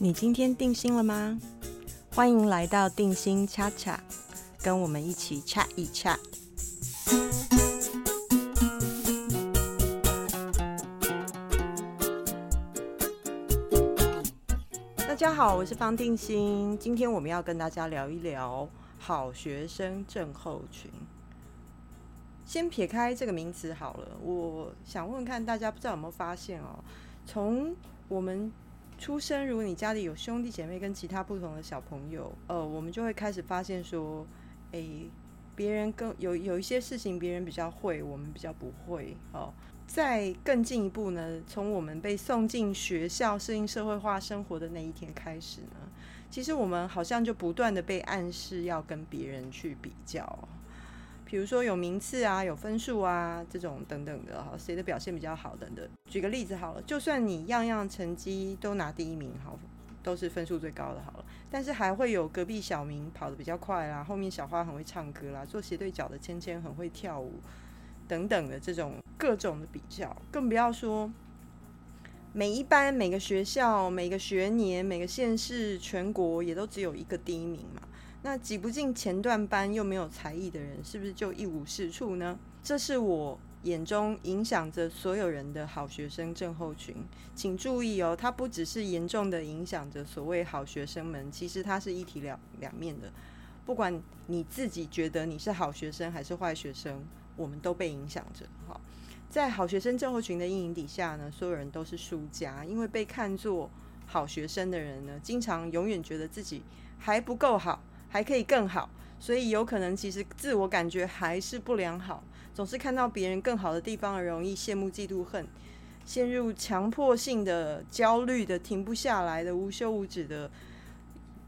你今天定心了吗？欢迎来到定心恰恰，跟我们一起 chat 一 chat。大家好，我是方定心，今天我们要跟大家聊一聊好学生症候群。先撇开这个名词好了，我想问问看大家，不知道有没有发现哦？从我们出生，如果你家里有兄弟姐妹跟其他不同的小朋友，呃，我们就会开始发现说，诶，别人更有有一些事情别人比较会，我们比较不会哦。再更进一步呢，从我们被送进学校适应社会化生活的那一天开始呢，其实我们好像就不断的被暗示要跟别人去比较。比如说有名次啊，有分数啊，这种等等的哈，谁的表现比较好等等。举个例子好了，就算你样样成绩都拿第一名，好，都是分数最高的好了，但是还会有隔壁小明跑得比较快啦，后面小花很会唱歌啦，做斜对角的芊芊很会跳舞等等的这种各种的比较，更不要说每一班、每个学校、每个学年、每个县市、全国也都只有一个第一名嘛。那挤不进前段班又没有才艺的人，是不是就一无是处呢？这是我眼中影响着所有人的好学生症候群。请注意哦，它不只是严重的影响着所谓好学生们，其实它是一体两两面的。不管你自己觉得你是好学生还是坏学生，我们都被影响着。哈，在好学生症候群的阴影底下呢，所有人都是输家，因为被看作好学生的人呢，经常永远觉得自己还不够好。还可以更好，所以有可能其实自我感觉还是不良好，总是看到别人更好的地方而容易羡慕嫉妒恨，陷入强迫性的焦虑的停不下来的无休无止的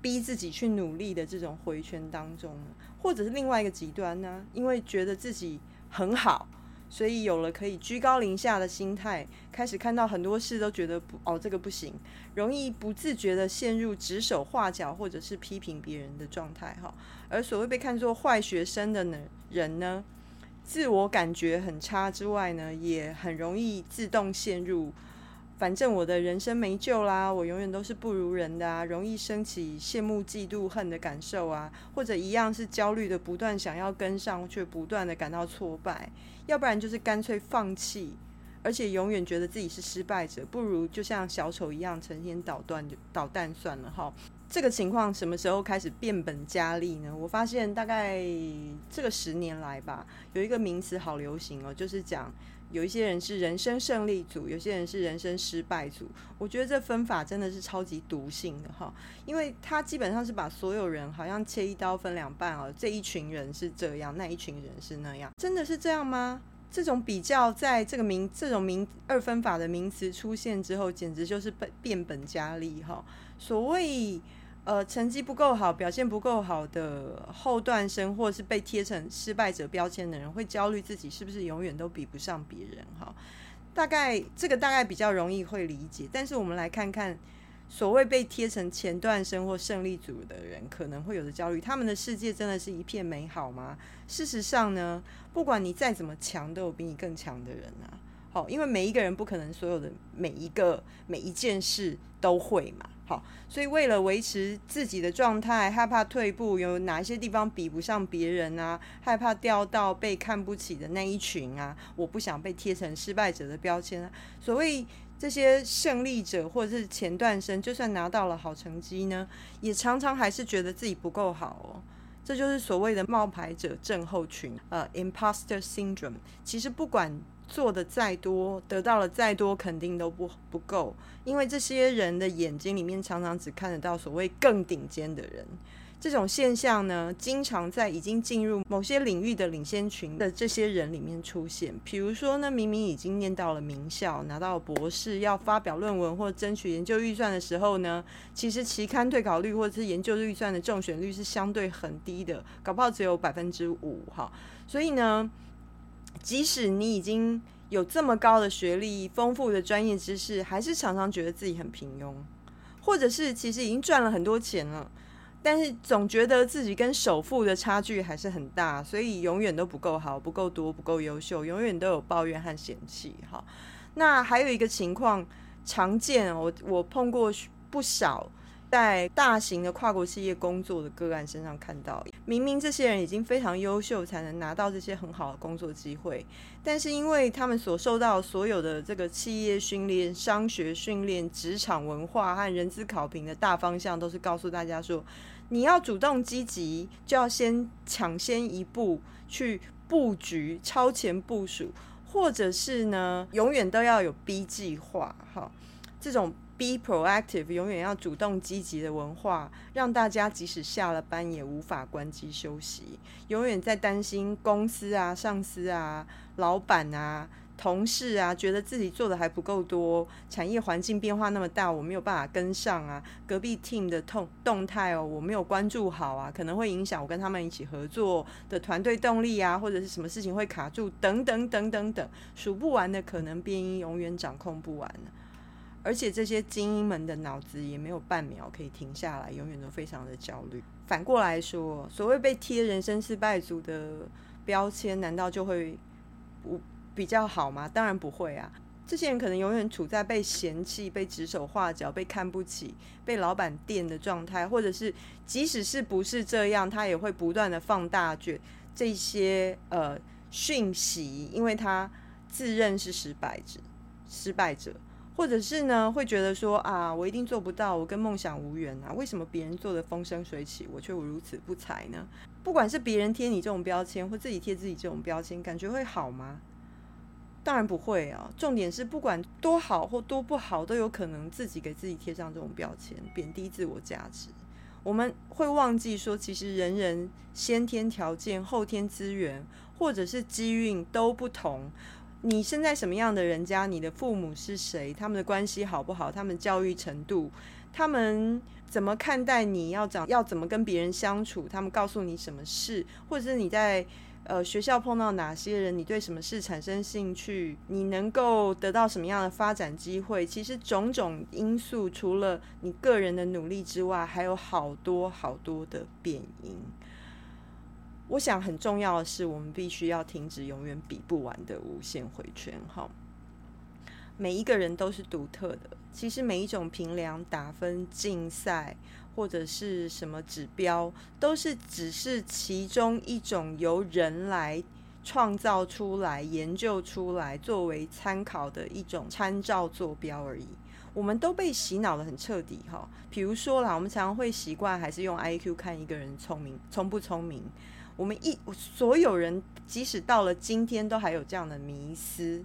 逼自己去努力的这种回圈当中，或者是另外一个极端呢？因为觉得自己很好。所以有了可以居高临下的心态，开始看到很多事都觉得不哦这个不行，容易不自觉的陷入指手画脚或者是批评别人的状态哈。而所谓被看作坏学生的呢人呢，自我感觉很差之外呢，也很容易自动陷入。反正我的人生没救啦，我永远都是不如人的啊，容易升起羡慕、嫉妒、恨的感受啊，或者一样是焦虑的，不断想要跟上，却不断的感到挫败，要不然就是干脆放弃，而且永远觉得自己是失败者，不如就像小丑一样成天捣乱就捣蛋算了哈。这个情况什么时候开始变本加厉呢？我发现大概这个十年来吧，有一个名词好流行哦，就是讲。有一些人是人生胜利组，有些人是人生失败组。我觉得这分法真的是超级毒性的哈，因为他基本上是把所有人好像切一刀分两半哦，这一群人是这样，那一群人是那样，真的是这样吗？这种比较在这个名这种名二分法的名词出现之后，简直就是变变本加厉哈。所谓。呃，成绩不够好、表现不够好的后段生，或是被贴成失败者标签的人，会焦虑自己是不是永远都比不上别人？哈，大概这个大概比较容易会理解。但是我们来看看，所谓被贴成前段生或胜利组的人，可能会有的焦虑，他们的世界真的是一片美好吗？事实上呢，不管你再怎么强，都有比你更强的人啊。好，因为每一个人不可能所有的每一个每一件事都会嘛。好，所以为了维持自己的状态，害怕退步，有哪一些地方比不上别人啊？害怕掉到被看不起的那一群啊？我不想被贴成失败者的标签啊。所谓这些胜利者或者是前段生，就算拿到了好成绩呢，也常常还是觉得自己不够好哦。这就是所谓的冒牌者症候群，呃，imposter syndrome。其实不管。做的再多，得到了再多，肯定都不不够，因为这些人的眼睛里面常常只看得到所谓更顶尖的人。这种现象呢，经常在已经进入某些领域的领先群的这些人里面出现。比如说呢，明明已经念到了名校，拿到博士，要发表论文或争取研究预算的时候呢，其实期刊退稿率或者是研究预算的中选率是相对很低的，搞不好只有百分之五哈。所以呢。即使你已经有这么高的学历、丰富的专业知识，还是常常觉得自己很平庸，或者是其实已经赚了很多钱了，但是总觉得自己跟首富的差距还是很大，所以永远都不够好、不够多、不够优秀，永远都有抱怨和嫌弃。哈，那还有一个情况常见，我我碰过不少在大型的跨国企业工作的个案身上看到，明明这些人已经非常优秀，才能拿到这些很好的工作机会，但是因为他们所受到所有的这个企业训练、商学训练、职场文化和人资考评的大方向，都是告诉大家说，你要主动积极，就要先抢先一步去布局、超前部署，或者是呢，永远都要有 B 计划，哈，这种。Be proactive，永远要主动积极的文化，让大家即使下了班也无法关机休息，永远在担心公司啊、上司啊、老板啊、同事啊，觉得自己做的还不够多，产业环境变化那么大，我没有办法跟上啊，隔壁 team 的动动态哦，我没有关注好啊，可能会影响我跟他们一起合作的团队动力啊，或者是什么事情会卡住，等等等等等，数不完的可能变因，永远掌控不完而且这些精英们的脑子也没有半秒可以停下来，永远都非常的焦虑。反过来说，所谓被贴人生失败组的标签，难道就会不比较好吗？当然不会啊！这些人可能永远处在被嫌弃、被指手画脚、被看不起、被老板电的状态，或者是即使是不是这样，他也会不断的放大卷这些呃讯息，因为他自认是失败者，失败者。或者是呢，会觉得说啊，我一定做不到，我跟梦想无缘啊？为什么别人做的风生水起，我却如此不才呢？不管是别人贴你这种标签，或自己贴自己这种标签，感觉会好吗？当然不会啊！重点是，不管多好或多不好，都有可能自己给自己贴上这种标签，贬低自我价值。我们会忘记说，其实人人先天条件、后天资源，或者是机运都不同。你生在什么样的人家？你的父母是谁？他们的关系好不好？他们教育程度？他们怎么看待你？要长要怎么跟别人相处？他们告诉你什么事？或者是你在呃学校碰到哪些人？你对什么事产生兴趣？你能够得到什么样的发展机会？其实种种因素，除了你个人的努力之外，还有好多好多的变因。我想很重要的是，我们必须要停止永远比不完的无限回圈。哈，每一个人都是独特的。其实每一种评量、打分、竞赛或者是什么指标，都是只是其中一种由人来创造出来、研究出来作为参考的一种参照坐标而已。我们都被洗脑的很彻底。哈，比如说啦，我们常常会习惯还是用 I Q 看一个人聪明聪不聪明。我们一所有人，即使到了今天，都还有这样的迷思。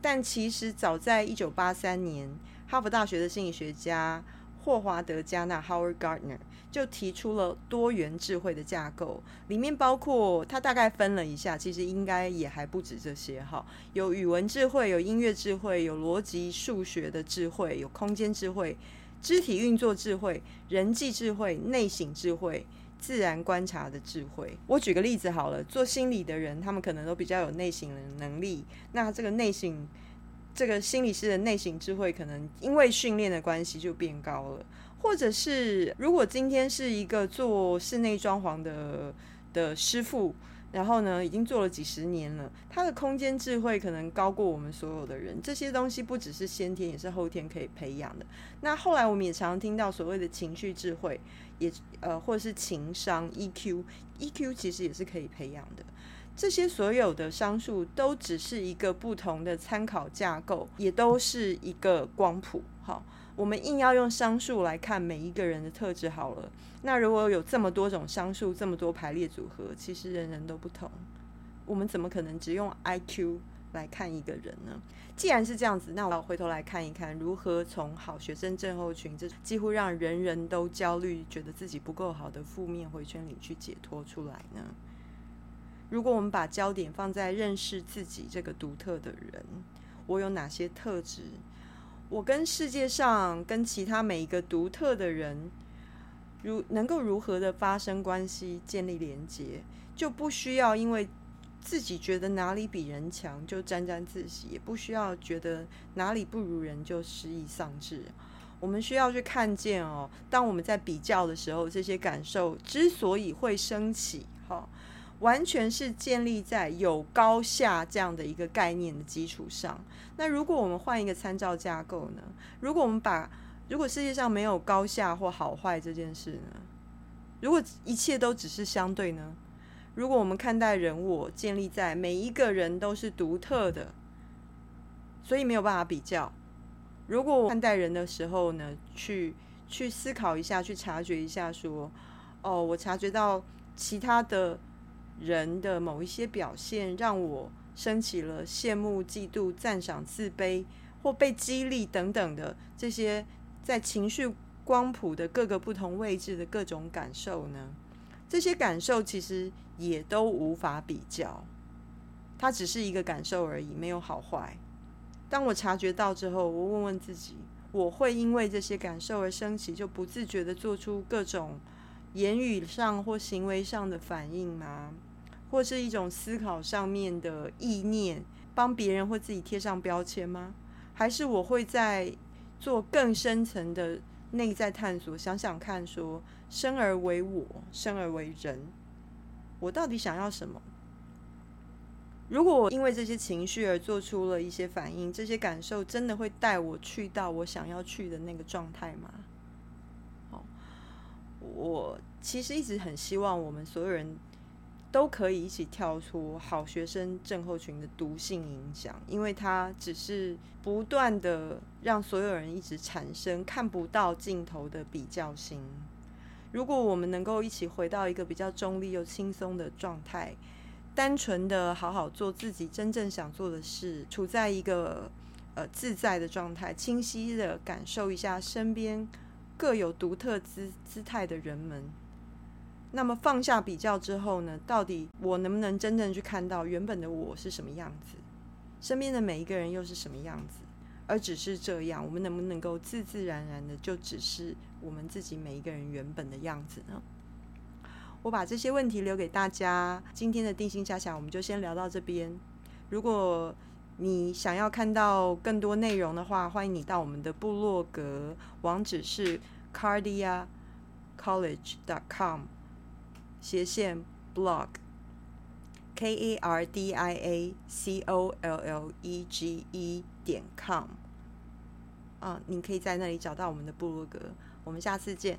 但其实早在一九八三年，哈佛大学的心理学家霍华德加纳 （Howard Gardner） 就提出了多元智慧的架构，里面包括他大概分了一下，其实应该也还不止这些哈。有语文智慧，有音乐智慧，有逻辑数学的智慧，有空间智慧，肢体运作智慧，人际智慧，内省智慧。自然观察的智慧，我举个例子好了。做心理的人，他们可能都比较有内省的能力。那这个内省，这个心理师的内省智慧，可能因为训练的关系就变高了。或者是，如果今天是一个做室内装潢的的师傅。然后呢，已经做了几十年了，他的空间智慧可能高过我们所有的人。这些东西不只是先天，也是后天可以培养的。那后来我们也常常听到所谓的情绪智慧，也呃，或者是情商 EQ，EQ 其实也是可以培养的。这些所有的商数都只是一个不同的参考架构，也都是一个光谱。好。我们硬要用商数来看每一个人的特质好了，那如果有这么多种商数，这么多排列组合，其实人人都不同。我们怎么可能只用 I Q 来看一个人呢？既然是这样子，那我要回头来看一看，如何从好学生症候群这几乎让人人都焦虑、觉得自己不够好的负面回圈里去解脱出来呢？如果我们把焦点放在认识自己这个独特的人，我有哪些特质？我跟世界上跟其他每一个独特的人，如能够如何的发生关系、建立连接，就不需要因为自己觉得哪里比人强就沾沾自喜，也不需要觉得哪里不如人就失意丧志。我们需要去看见哦，当我们在比较的时候，这些感受之所以会升起，哈。完全是建立在有高下这样的一个概念的基础上。那如果我们换一个参照架构呢？如果我们把如果世界上没有高下或好坏这件事呢？如果一切都只是相对呢？如果我们看待人我建立在每一个人都是独特的，所以没有办法比较。如果我看待人的时候呢，去去思考一下，去察觉一下，说，哦，我察觉到其他的人的某一些表现，让我升起了羡慕、嫉妒、赞赏、自卑或被激励等等的这些在情绪光谱的各个不同位置的各种感受呢？这些感受其实也都无法比较，它只是一个感受而已，没有好坏。当我察觉到之后，我问问自己：我会因为这些感受而升起，就不自觉的做出各种言语上或行为上的反应吗？或是一种思考上面的意念，帮别人或自己贴上标签吗？还是我会在做更深层的内在探索，想想看，说生而为我，生而为人，我到底想要什么？如果我因为这些情绪而做出了一些反应，这些感受真的会带我去到我想要去的那个状态吗？哦，我其实一直很希望我们所有人都可以一起跳出好学生症候群的毒性影响，因为它只是不断的让所有人一直产生看不到尽头的比较心。如果我们能够一起回到一个比较中立又轻松的状态。单纯的好好做自己真正想做的事，处在一个呃自在的状态，清晰的感受一下身边各有独特姿姿态的人们。那么放下比较之后呢？到底我能不能真正去看到原本的我是什么样子？身边的每一个人又是什么样子？而只是这样，我们能不能够自自然然的就只是我们自己每一个人原本的样子呢？我把这些问题留给大家。今天的定心加强，我们就先聊到这边。如果你想要看到更多内容的话，欢迎你到我们的部落格，网址是 cardiacollege.com 斜线 blog，k a r d i a c o l l e g e 点 com。啊，你可以在那里找到我们的部落格。我们下次见。